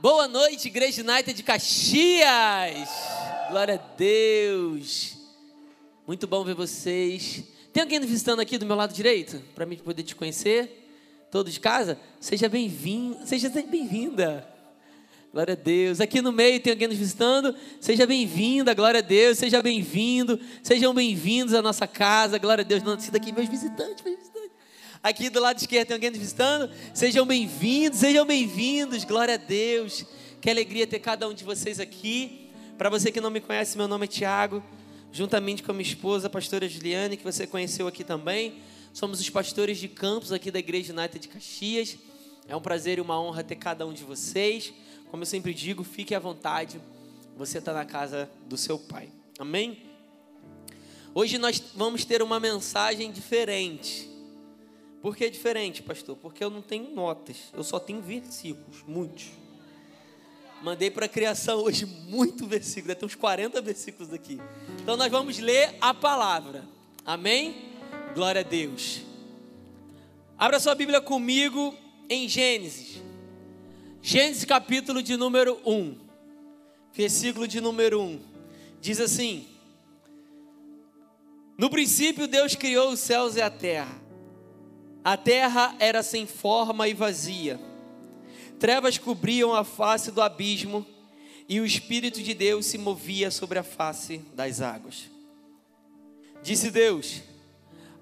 Boa noite, Igreja United de Caxias. Glória a Deus. Muito bom ver vocês. Tem alguém visitando aqui do meu lado direito? Para mim poder te conhecer? Todos de casa? Seja bem-vindo, seja bem-vinda. Glória a Deus. Aqui no meio tem alguém nos visitando? Seja bem-vinda, glória a Deus. Seja bem-vindo. Sejam bem-vindos à nossa casa. Glória a Deus. Não, daqui meus visitantes, meus visitantes. Aqui do lado esquerdo tem alguém nos visitando? Sejam bem-vindos, sejam bem-vindos. Glória a Deus. Que alegria ter cada um de vocês aqui. Para você que não me conhece, meu nome é Tiago. Juntamente com a minha esposa, a pastora Juliane, que você conheceu aqui também. Somos os pastores de campos aqui da Igreja United de Caxias. É um prazer e uma honra ter cada um de vocês. Como eu sempre digo, fique à vontade. Você está na casa do seu pai. Amém? Hoje nós vamos ter uma mensagem diferente. Por que é diferente, pastor? Porque eu não tenho notas, eu só tenho versículos, muitos. Mandei para a criação hoje muito versículo, deve uns 40 versículos aqui. Então nós vamos ler a palavra. Amém? Glória a Deus. Abra sua Bíblia comigo em Gênesis. Gênesis capítulo de número 1. Versículo de número 1. Diz assim: No princípio Deus criou os céus e a terra. A terra era sem forma e vazia. Trevas cobriam a face do abismo e o Espírito de Deus se movia sobre a face das águas. Disse Deus: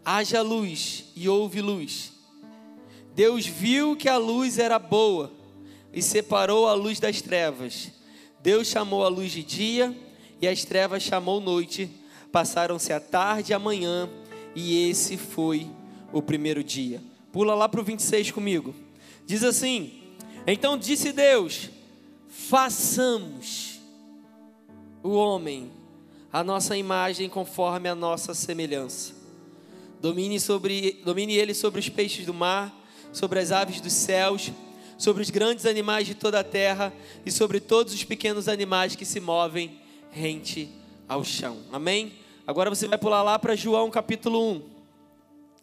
haja luz, e houve luz. Deus viu que a luz era boa e separou a luz das trevas. Deus chamou a luz de dia e as trevas chamou noite. Passaram-se a tarde e a manhã, e esse foi o primeiro dia. Pula lá para o 26 comigo. Diz assim: Então disse Deus: façamos o homem a nossa imagem conforme a nossa semelhança. Domine, sobre, domine ele sobre os peixes do mar, sobre as aves dos céus, sobre os grandes animais de toda a terra e sobre todos os pequenos animais que se movem rente ao chão. Amém? Agora você vai pular lá para João capítulo 1.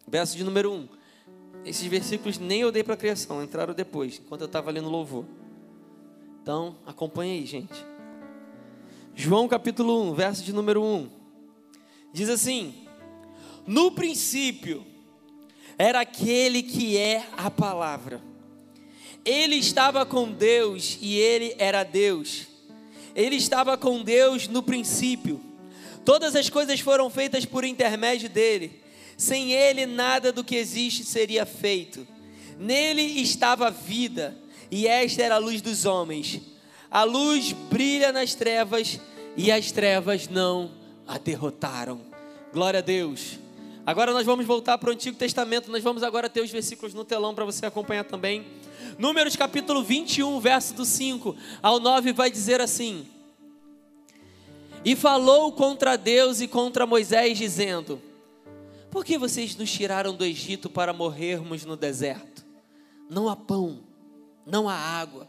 Verso de número 1. Esses versículos nem eu dei para a criação, entraram depois, enquanto eu estava lendo louvor. Então, acompanha aí, gente. João capítulo 1, verso de número 1. Diz assim: No princípio era aquele que é a palavra. Ele estava com Deus e ele era Deus. Ele estava com Deus no princípio. Todas as coisas foram feitas por intermédio dele sem ele, nada do que existe seria feito. Nele estava a vida, e esta era a luz dos homens. A luz brilha nas trevas, e as trevas não a derrotaram. Glória a Deus. Agora nós vamos voltar para o Antigo Testamento. Nós vamos agora ter os versículos no telão para você acompanhar também. Números capítulo 21, verso do 5 ao 9 vai dizer assim: E falou contra Deus e contra Moisés, dizendo: por que vocês nos tiraram do Egito para morrermos no deserto? Não há pão, não há água,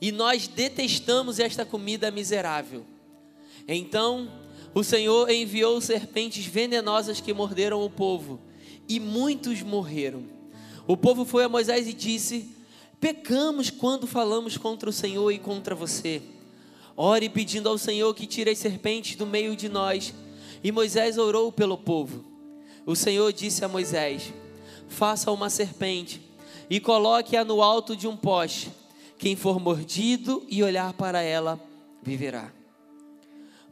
e nós detestamos esta comida miserável. Então o Senhor enviou serpentes venenosas que morderam o povo, e muitos morreram. O povo foi a Moisés e disse: Pecamos quando falamos contra o Senhor e contra você. Ore pedindo ao Senhor que tire as serpentes do meio de nós. E Moisés orou pelo povo. O Senhor disse a Moisés: Faça uma serpente e coloque-a no alto de um poste. Quem for mordido e olhar para ela, viverá.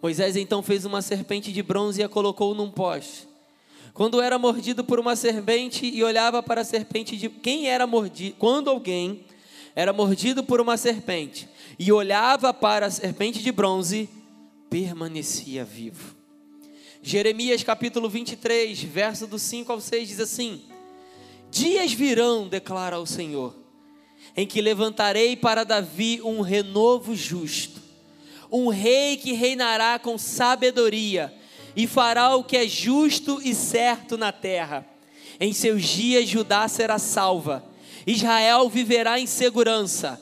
Moisés então fez uma serpente de bronze e a colocou num poste. Quando era mordido por uma serpente e olhava para a serpente de quem era mordido, quando alguém era mordido por uma serpente e olhava para a serpente de bronze, permanecia vivo. Jeremias capítulo 23, verso do 5 ao 6 diz assim: Dias virão, declara o Senhor, em que levantarei para Davi um renovo justo, um rei que reinará com sabedoria e fará o que é justo e certo na terra. Em seus dias Judá será salva, Israel viverá em segurança,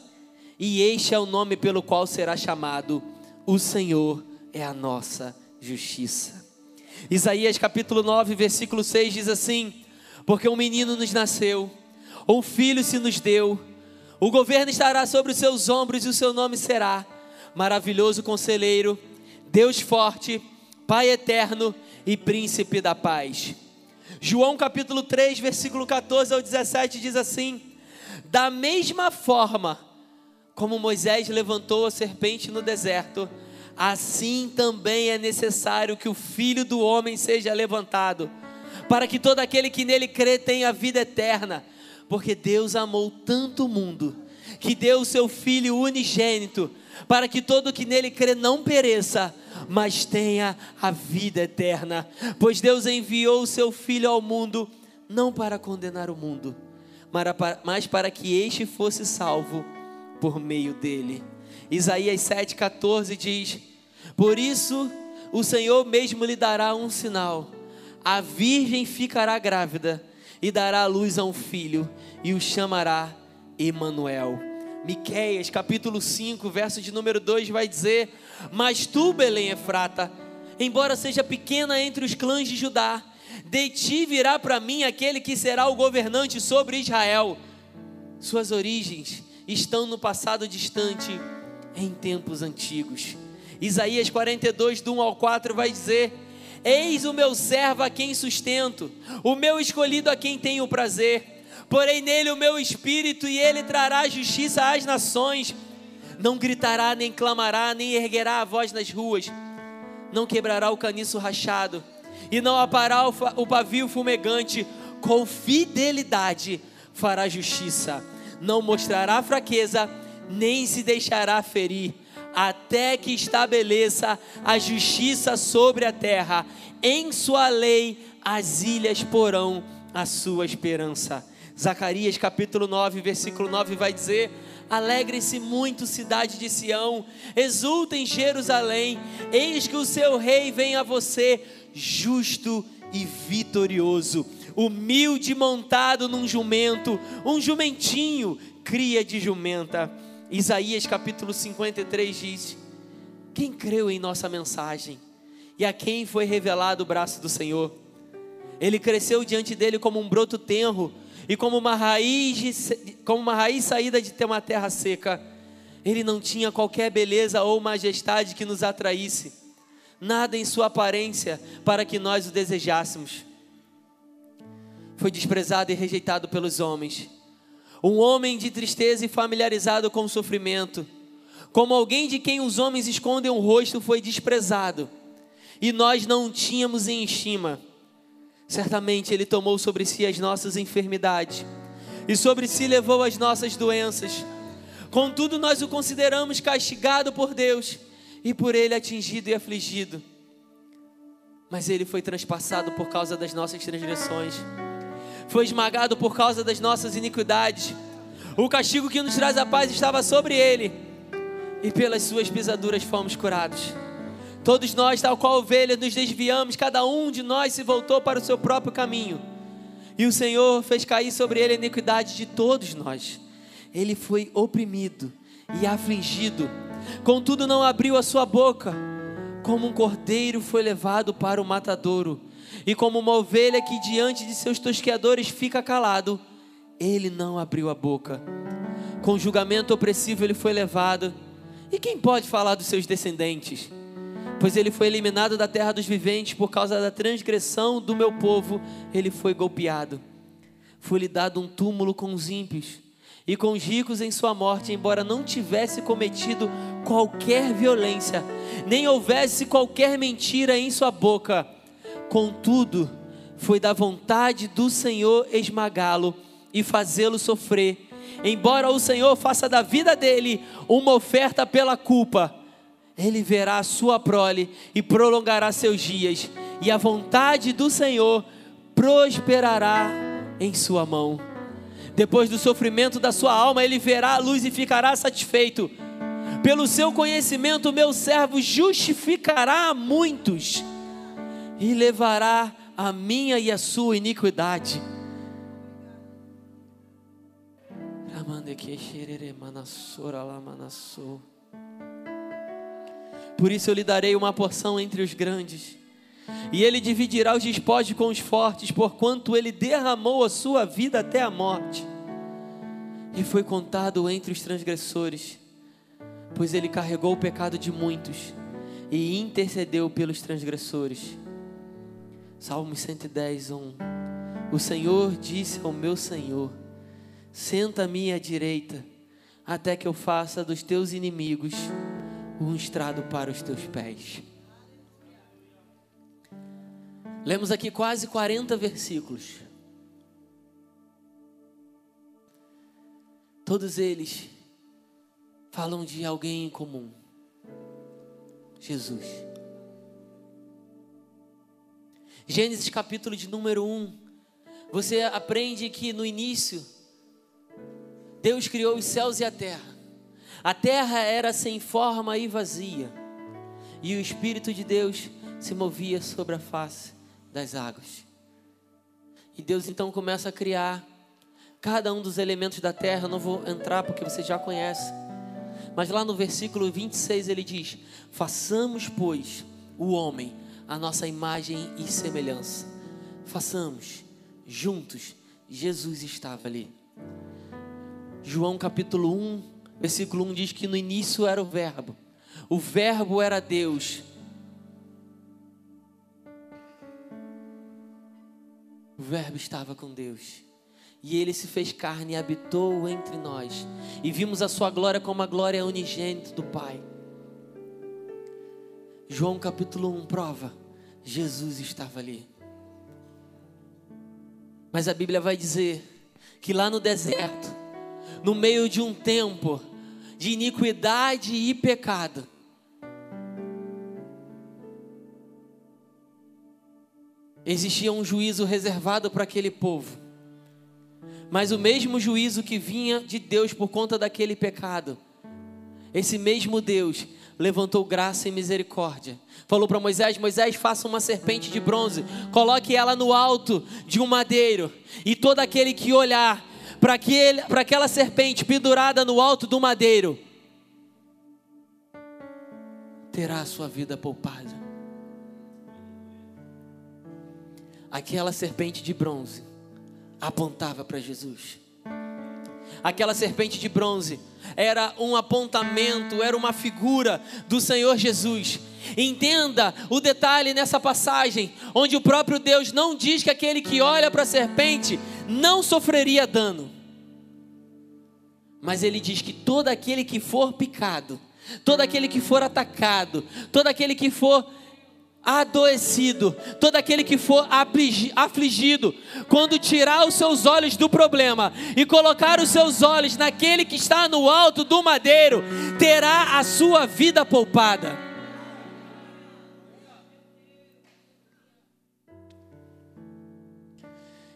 e este é o nome pelo qual será chamado: O Senhor é a nossa justiça. Isaías capítulo 9, versículo 6 diz assim: Porque um menino nos nasceu, um filho se nos deu, O governo estará sobre os seus ombros e o seu nome será Maravilhoso Conselheiro, Deus Forte, Pai Eterno e Príncipe da Paz. João capítulo 3, versículo 14 ao 17 diz assim: Da mesma forma como Moisés levantou a serpente no deserto, assim também é necessário que o Filho do Homem seja levantado, para que todo aquele que nele crê tenha vida eterna. Porque Deus amou tanto o mundo, que deu o seu Filho unigênito, para que todo que nele crê não pereça, mas tenha a vida eterna. Pois Deus enviou o seu Filho ao mundo, não para condenar o mundo, mas para que este fosse salvo por meio dele. Isaías 7,14 diz: Por isso o Senhor mesmo lhe dará um sinal: a virgem ficará grávida e dará à luz a um filho, e o chamará Emanuel. Miqueias, capítulo 5, verso de número 2 vai dizer: Mas tu, Belém Efrata, embora seja pequena entre os clãs de Judá, de ti virá para mim aquele que será o governante sobre Israel. Suas origens estão no passado distante, em tempos antigos. Isaías 42, do 1 ao 4 vai dizer: Eis o meu servo a quem sustento, o meu escolhido a quem tenho prazer porém nele o meu espírito, e ele trará justiça às nações. Não gritará, nem clamará, nem erguerá a voz nas ruas, não quebrará o caniço rachado, e não apará o pavio fumegante, com fidelidade fará justiça, não mostrará fraqueza, nem se deixará ferir, até que estabeleça a justiça sobre a terra, em sua lei as ilhas porão a sua esperança. Zacarias capítulo 9, versículo 9 vai dizer: Alegre-se muito, cidade de Sião, exultem Jerusalém, eis que o seu rei vem a você, justo e vitorioso, humilde montado num jumento, um jumentinho, cria de jumenta. Isaías capítulo 53 diz: Quem creu em nossa mensagem e a quem foi revelado o braço do Senhor? Ele cresceu diante dele como um broto tenro e como uma raiz, como uma raiz saída de ter uma terra seca, ele não tinha qualquer beleza ou majestade que nos atraísse, nada em sua aparência para que nós o desejássemos. Foi desprezado e rejeitado pelos homens, um homem de tristeza e familiarizado com o sofrimento, como alguém de quem os homens escondem o rosto, foi desprezado, e nós não tínhamos em estima. Certamente Ele tomou sobre si as nossas enfermidades e sobre si levou as nossas doenças. Contudo, nós o consideramos castigado por Deus e por Ele atingido e afligido. Mas Ele foi transpassado por causa das nossas transgressões, foi esmagado por causa das nossas iniquidades. O castigo que nos traz a paz estava sobre Ele, e pelas Suas pisaduras fomos curados. Todos nós, tal qual ovelhas, nos desviamos, cada um de nós se voltou para o seu próprio caminho. E o Senhor fez cair sobre ele a iniquidade de todos nós. Ele foi oprimido e afligido, contudo não abriu a sua boca. Como um cordeiro foi levado para o matadouro, e como uma ovelha que diante de seus tosqueadores fica calado, ele não abriu a boca. Com julgamento opressivo ele foi levado. E quem pode falar dos seus descendentes? pois ele foi eliminado da terra dos viventes por causa da transgressão do meu povo, ele foi golpeado. Foi-lhe dado um túmulo com os ímpios e com os ricos em sua morte, embora não tivesse cometido qualquer violência, nem houvesse qualquer mentira em sua boca. Contudo, foi da vontade do Senhor esmagá-lo e fazê-lo sofrer. Embora o Senhor faça da vida dele uma oferta pela culpa, ele verá a sua prole e prolongará seus dias, e a vontade do Senhor prosperará em sua mão. Depois do sofrimento da sua alma, ele verá a luz e ficará satisfeito. Pelo seu conhecimento, meu servo justificará a muitos e levará a minha e a sua iniquidade. Por isso eu lhe darei uma porção entre os grandes. E ele dividirá os despojos com os fortes, porquanto ele derramou a sua vida até a morte. e foi contado entre os transgressores, pois ele carregou o pecado de muitos e intercedeu pelos transgressores. Salmo 110, 1. O Senhor disse ao meu Senhor: Senta à direita, até que eu faça dos teus inimigos um estrado para os teus pés. Lemos aqui quase 40 versículos. Todos eles falam de alguém em comum: Jesus. Gênesis capítulo de número 1. Você aprende que no início Deus criou os céus e a terra. A terra era sem forma e vazia, e o Espírito de Deus se movia sobre a face das águas. E Deus então começa a criar cada um dos elementos da terra. Eu não vou entrar porque você já conhece. Mas lá no versículo 26 ele diz: Façamos, pois, o homem a nossa imagem e semelhança. Façamos juntos. Jesus estava ali. João capítulo 1, versículo 1 diz que no início era o Verbo, o Verbo era Deus O Verbo estava com Deus. E ele se fez carne e habitou entre nós. E vimos a sua glória como a glória unigênita do Pai. João capítulo 1 prova: Jesus estava ali. Mas a Bíblia vai dizer que lá no deserto, no meio de um tempo de iniquidade e pecado, existia um juízo reservado para aquele povo. Mas o mesmo juízo que vinha de Deus por conta daquele pecado, esse mesmo Deus levantou graça e misericórdia. Falou para Moisés: Moisés, faça uma serpente de bronze, coloque ela no alto de um madeiro, e todo aquele que olhar para aquela serpente pendurada no alto do madeiro, terá a sua vida poupada. Aquela serpente de bronze apontava para Jesus. Aquela serpente de bronze era um apontamento, era uma figura do Senhor Jesus. Entenda o detalhe nessa passagem, onde o próprio Deus não diz que aquele que olha para a serpente não sofreria dano. Mas ele diz que todo aquele que for picado, todo aquele que for atacado, todo aquele que for adoecido, todo aquele que for afligido, quando tirar os seus olhos do problema e colocar os seus olhos naquele que está no alto do madeiro, terá a sua vida poupada.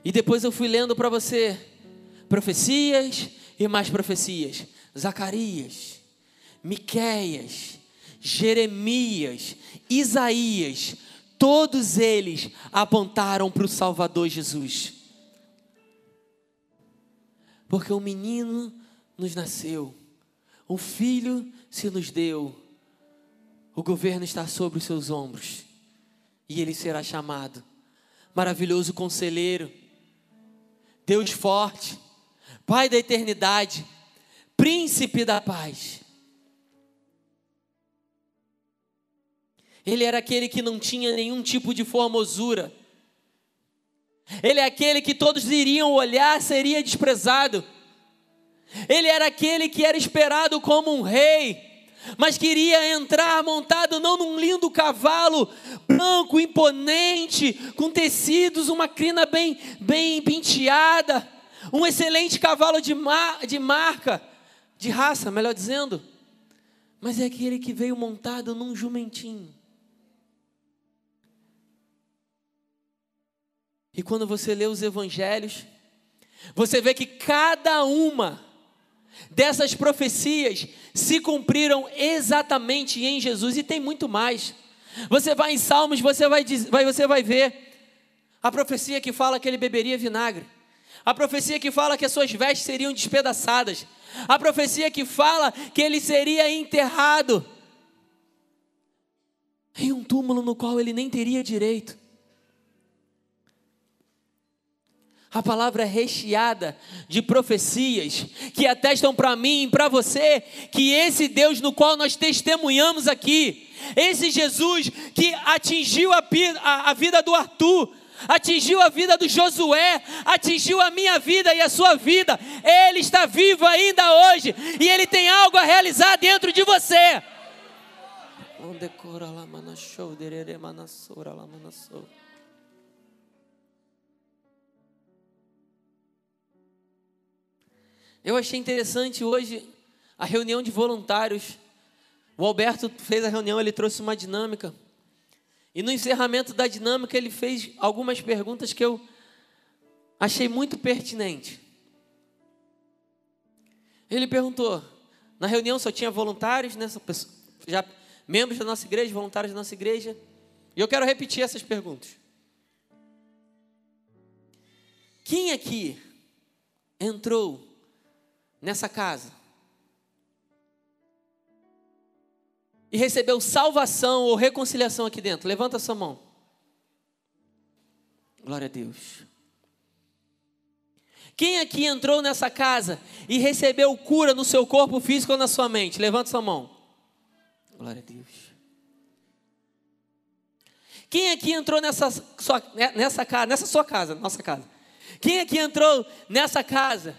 E depois eu fui lendo para você profecias e mais profecias. Zacarias, Miqueias, Jeremias, Isaías, todos eles apontaram para o Salvador Jesus. Porque um menino nos nasceu, um filho se nos deu, o governo está sobre os seus ombros, e ele será chamado Maravilhoso Conselheiro, Deus Forte, Pai da Eternidade, Príncipe da Paz. Ele era aquele que não tinha nenhum tipo de formosura. Ele é aquele que todos iriam olhar, seria desprezado. Ele era aquele que era esperado como um rei, mas queria entrar montado não num lindo cavalo branco, imponente, com tecidos, uma crina bem, bem penteada, um excelente cavalo de, mar, de marca, de raça, melhor dizendo. Mas é aquele que veio montado num jumentinho. E quando você lê os evangelhos, você vê que cada uma dessas profecias se cumpriram exatamente em Jesus e tem muito mais. Você vai em Salmos, você vai, você vai ver a profecia que fala que ele beberia vinagre. A profecia que fala que as suas vestes seriam despedaçadas. A profecia que fala que ele seria enterrado em um túmulo no qual ele nem teria direito. A palavra é recheada de profecias que atestam para mim e para você que esse Deus no qual nós testemunhamos aqui, esse Jesus que atingiu a, a, a vida do Arthur, atingiu a vida do Josué, atingiu a minha vida e a sua vida, ele está vivo ainda hoje e ele tem algo a realizar dentro de você. Eu achei interessante hoje a reunião de voluntários. O Alberto fez a reunião, ele trouxe uma dinâmica. E no encerramento da dinâmica, ele fez algumas perguntas que eu achei muito pertinente. Ele perguntou: na reunião só tinha voluntários, né? já membros da nossa igreja, voluntários da nossa igreja. E eu quero repetir essas perguntas. Quem aqui entrou nessa casa e recebeu salvação ou reconciliação aqui dentro? Levanta sua mão. Glória a Deus. Quem aqui entrou nessa casa e recebeu cura no seu corpo físico ou na sua mente? Levanta sua mão. Glória a Deus. Quem aqui entrou nessa sua, nessa casa, nessa sua casa, nossa casa? Quem aqui entrou nessa casa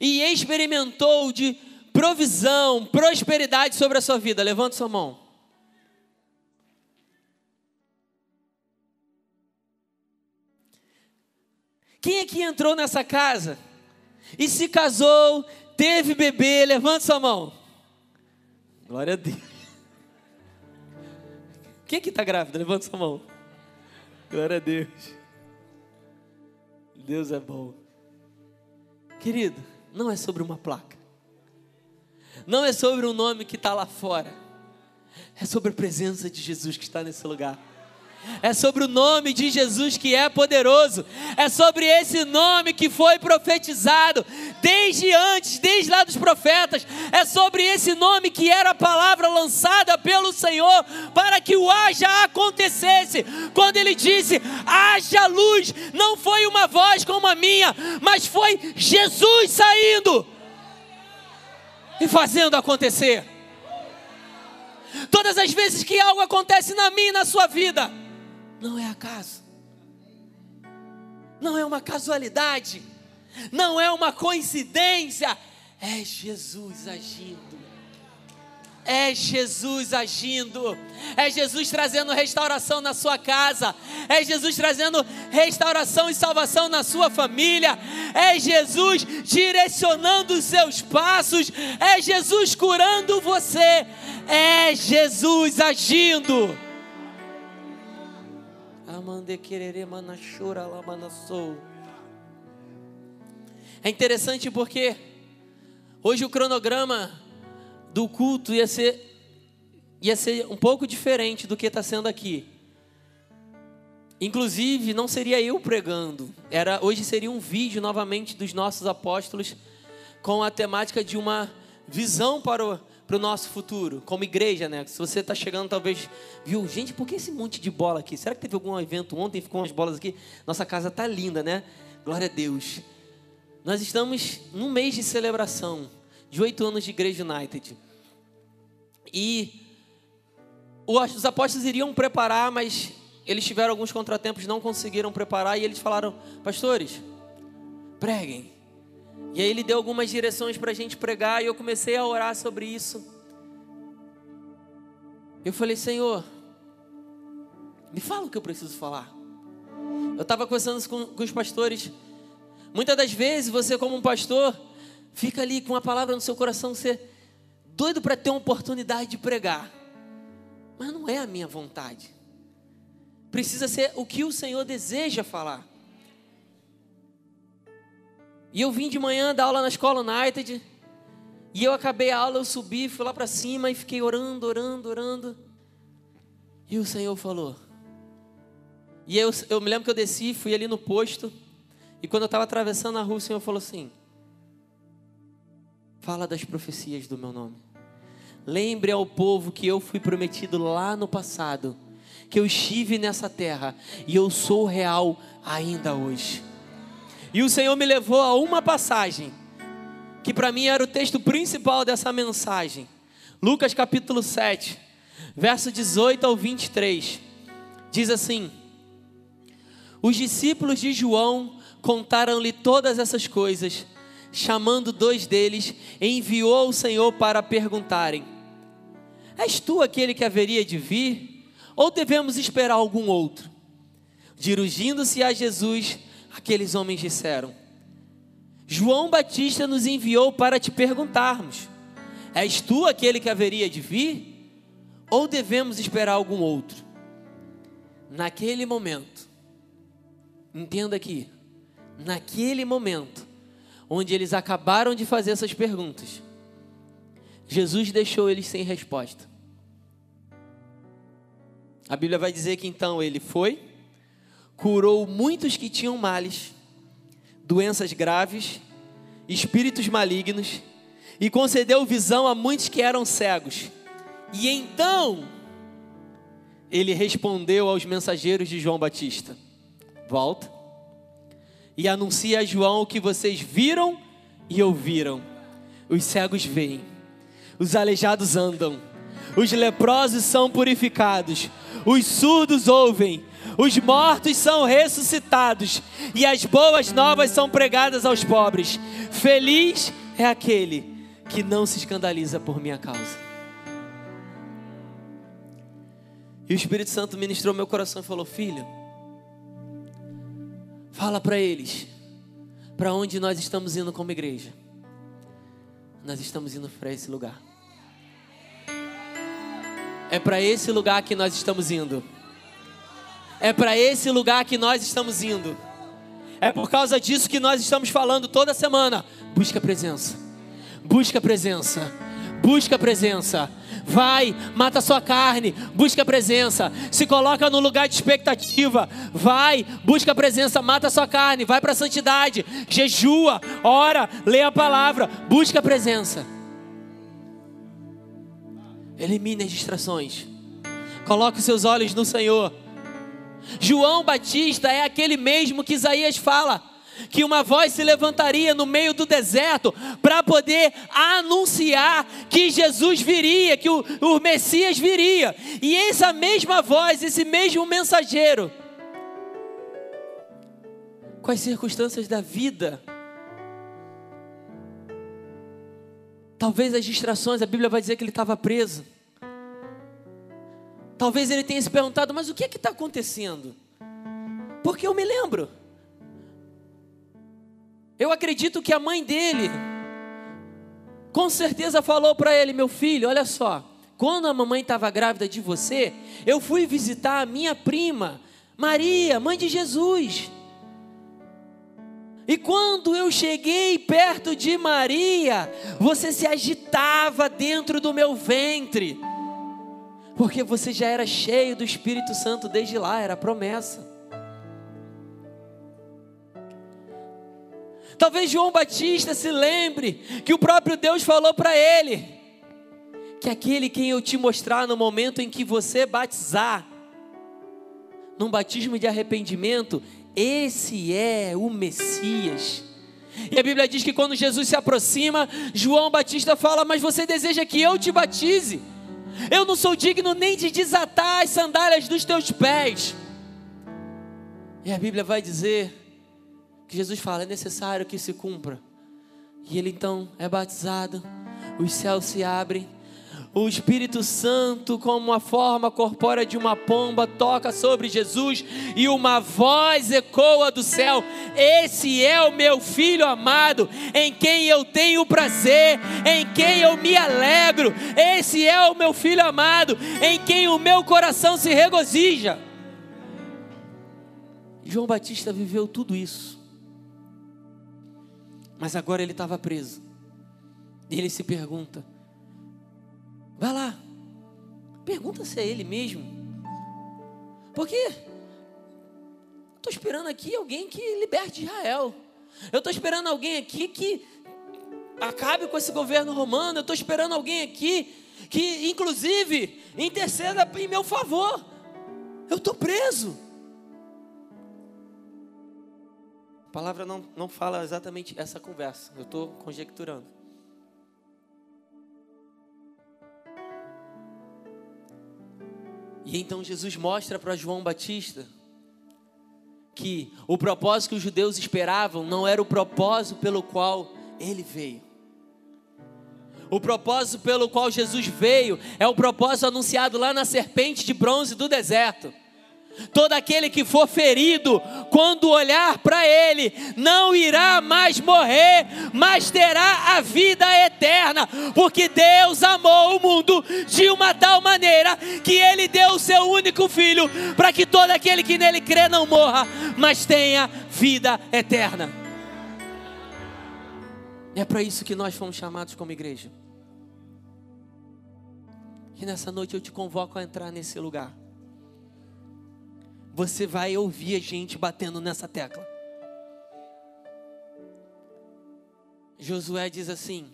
e experimentou de provisão, prosperidade sobre a sua vida? Levanta sua mão. Quem aqui entrou nessa casa e se casou, teve bebê? Levanta sua mão. Glória a Deus. Quem aqui está grávida? Levanta sua mão. Glória a Deus. Deus é bom. Querido, não é sobre uma placa. Não é sobre um nome que está lá fora. É sobre a presença de Jesus que está nesse lugar é sobre o nome de Jesus que é poderoso, é sobre esse nome que foi profetizado desde antes, desde lá dos profetas, é sobre esse nome que era a palavra lançada pelo Senhor para que o haja acontecesse. Quando ele disse: haja luz, não foi uma voz como a minha, mas foi Jesus saindo e fazendo acontecer. Todas as vezes que algo acontece na minha e na sua vida, não é acaso, não é uma casualidade, não é uma coincidência, é Jesus agindo. É Jesus agindo, é Jesus trazendo restauração na sua casa, é Jesus trazendo restauração e salvação na sua família, é Jesus direcionando os seus passos, é Jesus curando você, é Jesus agindo. É interessante porque hoje o cronograma do culto ia ser, ia ser um pouco diferente do que está sendo aqui. Inclusive, não seria eu pregando. Era hoje seria um vídeo novamente dos nossos apóstolos com a temática de uma visão para o para o nosso futuro, como igreja, né? Se você está chegando, talvez, viu, gente, por que esse monte de bola aqui? Será que teve algum evento ontem? Ficou umas bolas aqui? Nossa casa tá linda, né? Glória a Deus. Nós estamos num mês de celebração de oito anos de Igreja United. E os apóstolos iriam preparar, mas eles tiveram alguns contratempos, não conseguiram preparar, e eles falaram, pastores, preguem. E aí ele deu algumas direções para a gente pregar e eu comecei a orar sobre isso. Eu falei, Senhor, me fala o que eu preciso falar. Eu estava conversando com, com os pastores. Muitas das vezes você, como um pastor, fica ali com a palavra no seu coração, você doido para ter uma oportunidade de pregar. Mas não é a minha vontade. Precisa ser o que o Senhor deseja falar. E eu vim de manhã dar aula na escola United. E eu acabei a aula, eu subi, fui lá para cima e fiquei orando, orando, orando. E o Senhor falou. E eu, eu me lembro que eu desci, fui ali no posto. E quando eu estava atravessando a rua, o Senhor falou assim: Fala das profecias do meu nome. Lembre ao povo que eu fui prometido lá no passado, que eu estive nessa terra e eu sou real ainda hoje. E o Senhor me levou a uma passagem, que para mim era o texto principal dessa mensagem. Lucas capítulo 7, verso 18 ao 23. Diz assim: Os discípulos de João contaram-lhe todas essas coisas. Chamando dois deles, enviou o Senhor para perguntarem: És tu aquele que haveria de vir? Ou devemos esperar algum outro? Dirigindo-se a Jesus, aqueles homens disseram: João Batista nos enviou para te perguntarmos: És tu aquele que haveria de vir? Ou devemos esperar algum outro? Naquele momento, entenda aqui, naquele momento, onde eles acabaram de fazer essas perguntas, Jesus deixou eles sem resposta. A Bíblia vai dizer que então ele foi, curou muitos que tinham males, doenças graves, espíritos malignos, e concedeu visão a muitos que eram cegos. E então ele respondeu aos mensageiros de João Batista: Volta e anuncia a João o que vocês viram e ouviram. Os cegos veem, os aleijados andam, os leprosos são purificados, os surdos ouvem, os mortos são ressuscitados e as boas novas são pregadas aos pobres. Feliz é aquele que não se escandaliza por minha causa. E o Espírito Santo ministrou meu coração e falou: Filho, fala para eles para onde nós estamos indo como igreja. Nós estamos indo para esse lugar. É para esse lugar que nós estamos indo. É para esse lugar que nós estamos indo. É por causa disso que nós estamos falando toda semana. Busca a presença. Busca a presença. Busca a presença. Vai, mata a sua carne, busca a presença. Se coloca no lugar de expectativa. Vai, busca a presença, mata a sua carne, vai para a santidade. Jejua, ora, lê a palavra, busca a presença. Elimine as distrações. Coloque os seus olhos no Senhor. João Batista é aquele mesmo que Isaías fala que uma voz se levantaria no meio do deserto para poder anunciar que Jesus viria, que o, o, Messias viria. E essa mesma voz, esse mesmo mensageiro, com as circunstâncias da vida, talvez as distrações, a Bíblia vai dizer que ele estava preso. Talvez ele tenha se perguntado, mas o que é está acontecendo? Porque eu me lembro. Eu acredito que a mãe dele, com certeza falou para ele: meu filho, olha só, quando a mamãe estava grávida de você, eu fui visitar a minha prima, Maria, mãe de Jesus. E quando eu cheguei perto de Maria, você se agitava dentro do meu ventre porque você já era cheio do Espírito Santo desde lá, era promessa. Talvez João Batista se lembre que o próprio Deus falou para ele: que aquele quem eu te mostrar no momento em que você batizar, num batismo de arrependimento, esse é o Messias. E a Bíblia diz que quando Jesus se aproxima, João Batista fala: Mas você deseja que eu te batize? Eu não sou digno nem de desatar as sandálias dos teus pés. E a Bíblia vai dizer que Jesus fala: é necessário que se cumpra. E ele então é batizado, os céus se abrem o Espírito Santo, como a forma corpórea de uma pomba, toca sobre Jesus e uma voz ecoa do céu: Esse é o meu filho amado, em quem eu tenho prazer, em quem eu me alegro. Esse é o meu filho amado, em quem o meu coração se regozija. João Batista viveu tudo isso, mas agora ele estava preso. E ele se pergunta: Vai lá. Pergunta se é ele mesmo. Porque estou esperando aqui alguém que liberte Israel. Eu estou esperando alguém aqui que acabe com esse governo romano. Eu estou esperando alguém aqui que, inclusive, interceda em meu favor. Eu estou preso. Palavra não, não fala exatamente essa conversa, eu estou conjecturando. E então Jesus mostra para João Batista que o propósito que os judeus esperavam não era o propósito pelo qual ele veio. O propósito pelo qual Jesus veio é o propósito anunciado lá na serpente de bronze do deserto. Todo aquele que for ferido, quando olhar para ele, não irá mais morrer, mas terá a vida eterna, porque Deus amou o mundo de uma tal maneira que ele deu o seu único filho, para que todo aquele que nele crê não morra, mas tenha vida eterna. É para isso que nós fomos chamados como igreja. E nessa noite eu te convoco a entrar nesse lugar você vai ouvir a gente batendo nessa tecla. Josué diz assim: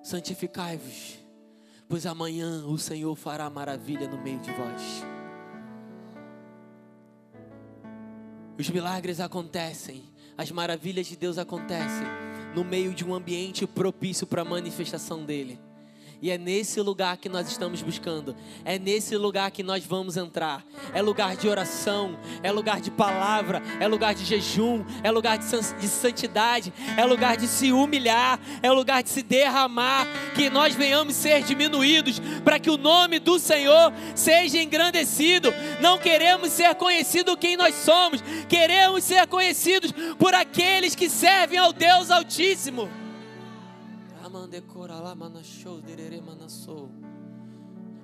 Santificai-vos, pois amanhã o Senhor fará maravilha no meio de vós. Os milagres acontecem, as maravilhas de Deus acontecem no meio de um ambiente propício para a manifestação dele. E é nesse lugar que nós estamos buscando. É nesse lugar que nós vamos entrar. É lugar de oração, é lugar de palavra, é lugar de jejum, é lugar de santidade, é lugar de se humilhar, é lugar de se derramar. Que nós venhamos ser diminuídos para que o nome do Senhor seja engrandecido. Não queremos ser conhecidos quem nós somos, queremos ser conhecidos por aqueles que servem ao Deus Altíssimo.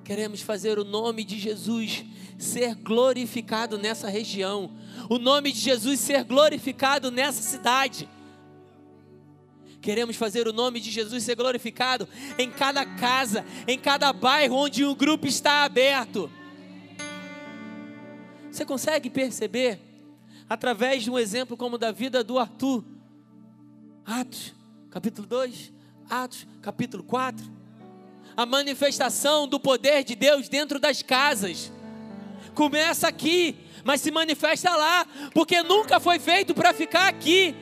Queremos fazer o nome de Jesus ser glorificado nessa região, o nome de Jesus ser glorificado nessa cidade. Queremos fazer o nome de Jesus ser glorificado em cada casa, em cada bairro onde o grupo está aberto. Você consegue perceber, através de um exemplo como da vida do Arthur, Atos, capítulo 2, Atos capítulo 4. A manifestação do poder de Deus dentro das casas. Começa aqui, mas se manifesta lá, porque nunca foi feito para ficar aqui.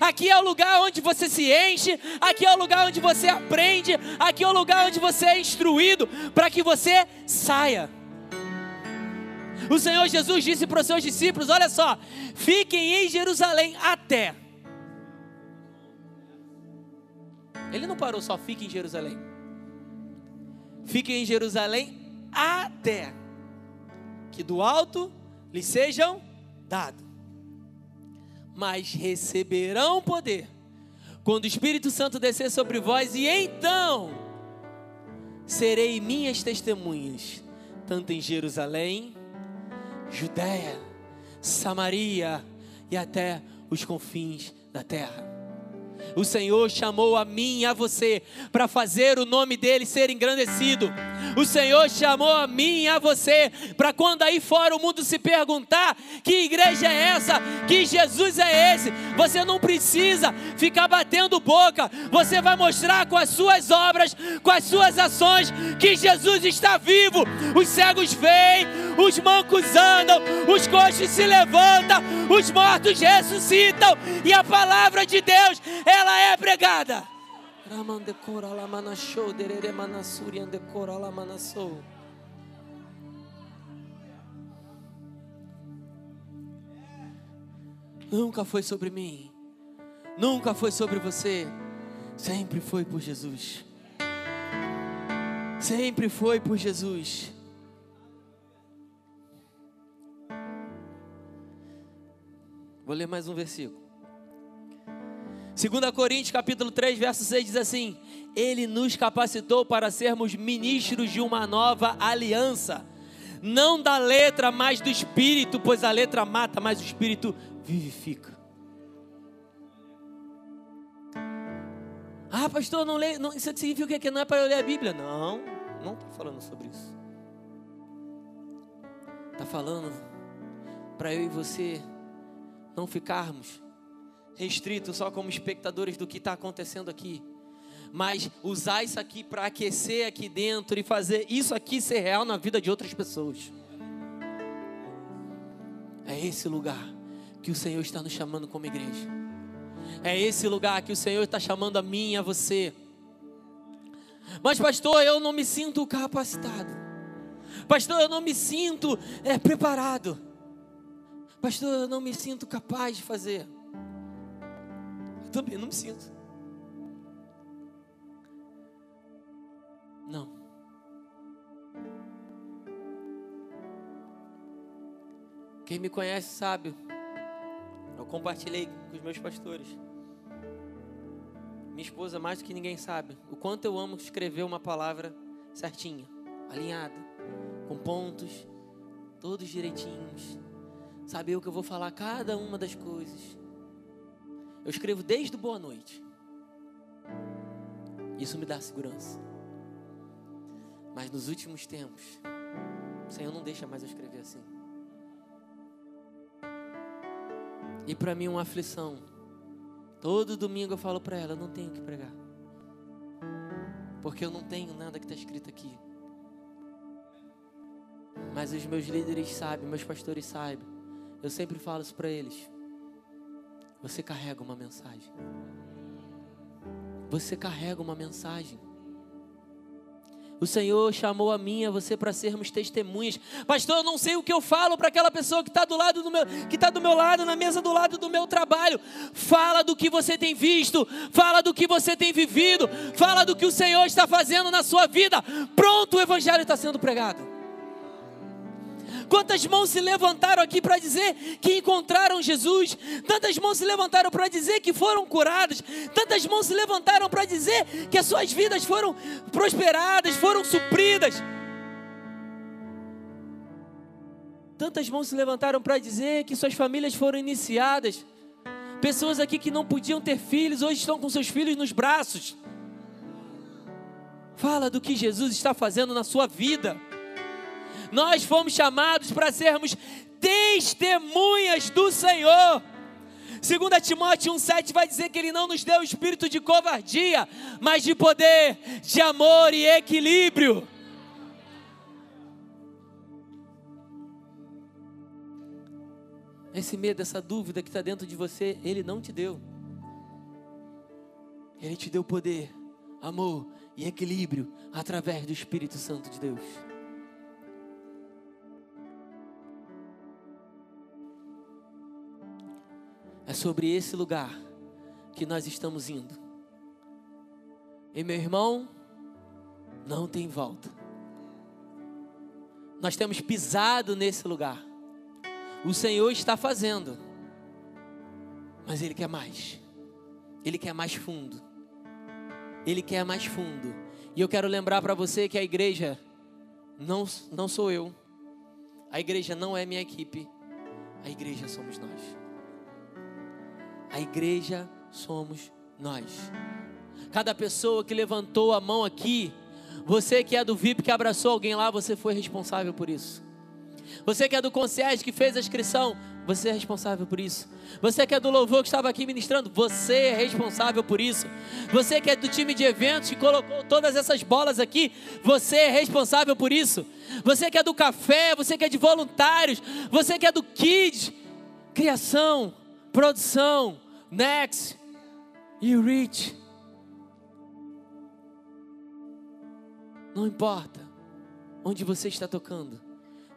Aqui é o lugar onde você se enche, aqui é o lugar onde você aprende, aqui é o lugar onde você é instruído para que você saia. O Senhor Jesus disse para os seus discípulos: Olha só, fiquem em Jerusalém até Ele não parou só, fique em Jerusalém. Fiquem em Jerusalém até que do alto lhes sejam dados. Mas receberão poder quando o Espírito Santo descer sobre vós, e então serei minhas testemunhas, tanto em Jerusalém, Judéia, Samaria e até os confins da terra. O Senhor chamou a mim e a você para fazer o nome dele ser engrandecido. O Senhor chamou a mim e a você para quando aí fora o mundo se perguntar que igreja é essa, que Jesus é esse. Você não precisa ficar batendo boca. Você vai mostrar com as suas obras, com as suas ações que Jesus está vivo. Os cegos veem, os mancos andam, os coxos se levantam, os mortos ressuscitam e a palavra de Deus ela é pregada. Nunca foi sobre mim, nunca foi sobre você, sempre foi por Jesus. Sempre foi por Jesus. Vou ler mais um versículo. 2 Coríntios capítulo 3, verso 6 diz assim: Ele nos capacitou para sermos ministros de uma nova aliança, não da letra, mas do espírito, pois a letra mata, mas o espírito vivifica. Ah, pastor, não lê, não, isso significa que não é para eu ler a Bíblia? Não, não está falando sobre isso. Está falando para eu e você não ficarmos restrito só como espectadores do que está acontecendo aqui, mas usar isso aqui para aquecer aqui dentro e fazer isso aqui ser real na vida de outras pessoas. É esse lugar que o Senhor está nos chamando como igreja. É esse lugar que o Senhor está chamando a mim e a você. Mas, pastor, eu não me sinto capacitado. Pastor, eu não me sinto é, preparado. Pastor, eu não me sinto capaz de fazer. Também não me sinto. Não. Quem me conhece sabe. Eu compartilhei com os meus pastores. Minha esposa, mais do que ninguém sabe, o quanto eu amo escrever uma palavra certinha, alinhada, com pontos, todos direitinhos. Saber o que eu vou falar cada uma das coisas. Eu escrevo desde o boa noite. Isso me dá segurança. Mas nos últimos tempos, o Senhor não deixa mais eu escrever assim. E para mim uma aflição. Todo domingo eu falo para ela, eu não tenho que pregar. Porque eu não tenho nada que está escrito aqui. Mas os meus líderes sabem, meus pastores sabem. Eu sempre falo isso para eles. Você carrega uma mensagem. Você carrega uma mensagem. O Senhor chamou a mim e a você para sermos testemunhas. Pastor, eu não sei o que eu falo para aquela pessoa que está do lado do meu, que está do meu lado, na mesa do lado do meu trabalho. Fala do que você tem visto, fala do que você tem vivido, fala do que o Senhor está fazendo na sua vida. Pronto, o Evangelho está sendo pregado. Quantas mãos se levantaram aqui para dizer que encontraram Jesus? Tantas mãos se levantaram para dizer que foram curadas. Tantas mãos se levantaram para dizer que as suas vidas foram prosperadas, foram supridas. Tantas mãos se levantaram para dizer que suas famílias foram iniciadas. Pessoas aqui que não podiam ter filhos, hoje estão com seus filhos nos braços. Fala do que Jesus está fazendo na sua vida. Nós fomos chamados para sermos testemunhas do Senhor. 2 Timóteo 1,7 vai dizer que Ele não nos deu o espírito de covardia, mas de poder, de amor e equilíbrio. Esse medo, essa dúvida que está dentro de você, Ele não te deu. Ele te deu poder, amor e equilíbrio através do Espírito Santo de Deus. É sobre esse lugar que nós estamos indo. E meu irmão, não tem volta. Nós temos pisado nesse lugar. O Senhor está fazendo, mas Ele quer mais. Ele quer mais fundo. Ele quer mais fundo. E eu quero lembrar para você que a igreja não, não sou eu. A igreja não é minha equipe. A igreja somos nós. A igreja somos nós. Cada pessoa que levantou a mão aqui, você que é do VIP que abraçou alguém lá, você foi responsável por isso. Você que é do concierge que fez a inscrição, você é responsável por isso. Você que é do louvor que estava aqui ministrando, você é responsável por isso. Você que é do time de eventos que colocou todas essas bolas aqui, você é responsável por isso. Você que é do café, você que é de voluntários, você que é do kids, criação, produção, next e reach. Não importa onde você está tocando,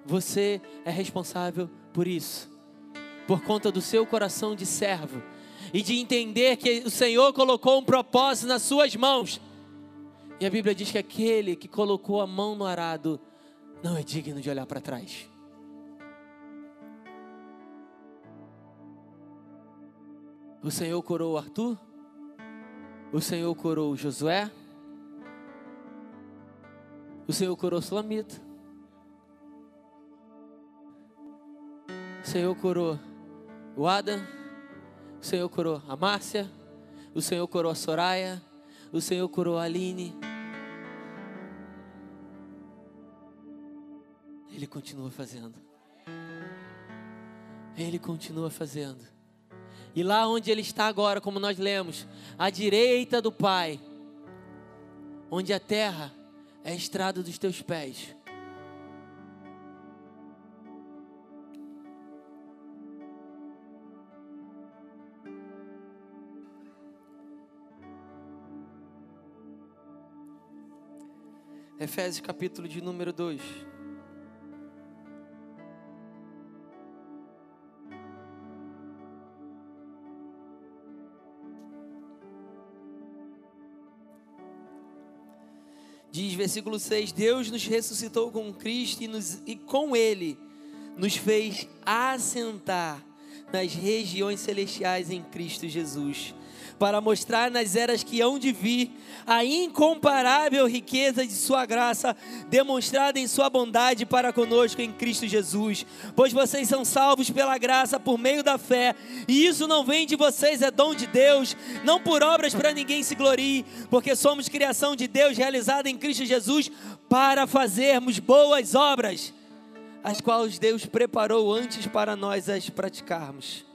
você é responsável por isso, por conta do seu coração de servo e de entender que o Senhor colocou um propósito nas suas mãos. E a Bíblia diz que aquele que colocou a mão no arado não é digno de olhar para trás. O Senhor curou Arthur? O Senhor curou Josué? O Senhor curou Sulamita? O Senhor curou o Adam? O Senhor curou a Márcia? O Senhor curou a Soraya? O Senhor curou a Aline? Ele continua fazendo. Ele continua fazendo. E lá onde ele está agora, como nós lemos, à direita do Pai, onde a terra é a estrada dos teus pés. Efésios capítulo de número 2. Diz versículo 6: Deus nos ressuscitou com Cristo e, nos, e com Ele nos fez assentar nas regiões celestiais em Cristo Jesus para mostrar nas eras que hão de vir a incomparável riqueza de Sua graça, demonstrada em Sua bondade para conosco em Cristo Jesus. Pois vocês são salvos pela graça por meio da fé, e isso não vem de vocês, é dom de Deus, não por obras para ninguém se glorie, porque somos criação de Deus realizada em Cristo Jesus para fazermos boas obras, as quais Deus preparou antes para nós as praticarmos.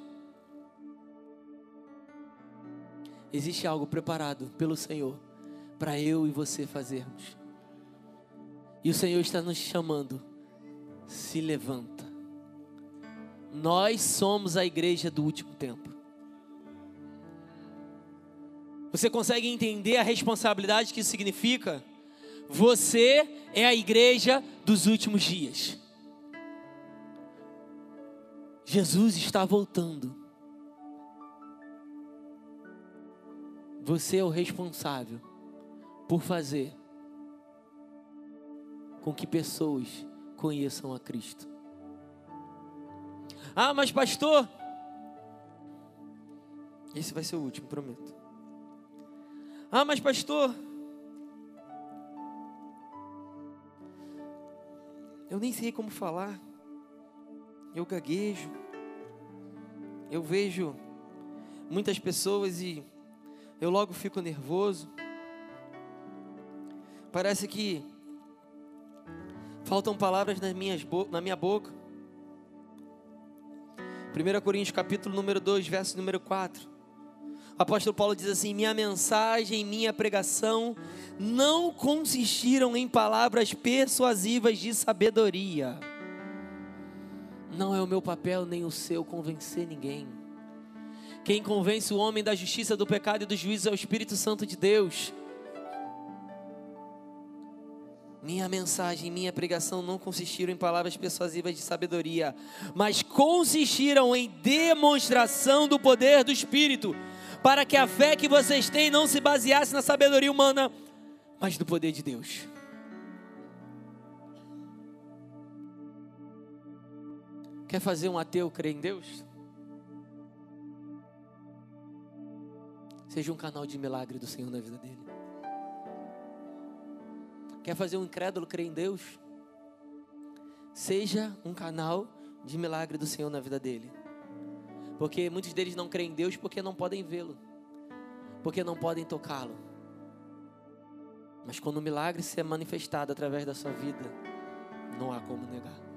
Existe algo preparado pelo Senhor para eu e você fazermos. E o Senhor está nos chamando. Se levanta. Nós somos a igreja do último tempo. Você consegue entender a responsabilidade que isso significa? Você é a igreja dos últimos dias. Jesus está voltando. Você é o responsável por fazer com que pessoas conheçam a Cristo. Ah, mas pastor, esse vai ser o último, prometo. Ah, mas pastor, eu nem sei como falar, eu gaguejo, eu vejo muitas pessoas e eu logo fico nervoso. Parece que faltam palavras nas minhas na minha boca. 1 Coríntios capítulo número 2, verso número 4. O apóstolo Paulo diz assim: Minha mensagem, minha pregação não consistiram em palavras persuasivas de sabedoria. Não é o meu papel nem o seu convencer ninguém. Quem convence o homem da justiça, do pecado e do juízo é o Espírito Santo de Deus. Minha mensagem, minha pregação não consistiram em palavras persuasivas de sabedoria, mas consistiram em demonstração do poder do Espírito, para que a fé que vocês têm não se baseasse na sabedoria humana, mas no poder de Deus. Quer fazer um ateu crer em Deus? Seja um canal de milagre do Senhor na vida dele. Quer fazer um incrédulo crer em Deus? Seja um canal de milagre do Senhor na vida dele. Porque muitos deles não creem em Deus porque não podem vê-lo, porque não podem tocá-lo. Mas quando o milagre se é manifestado através da sua vida, não há como negar.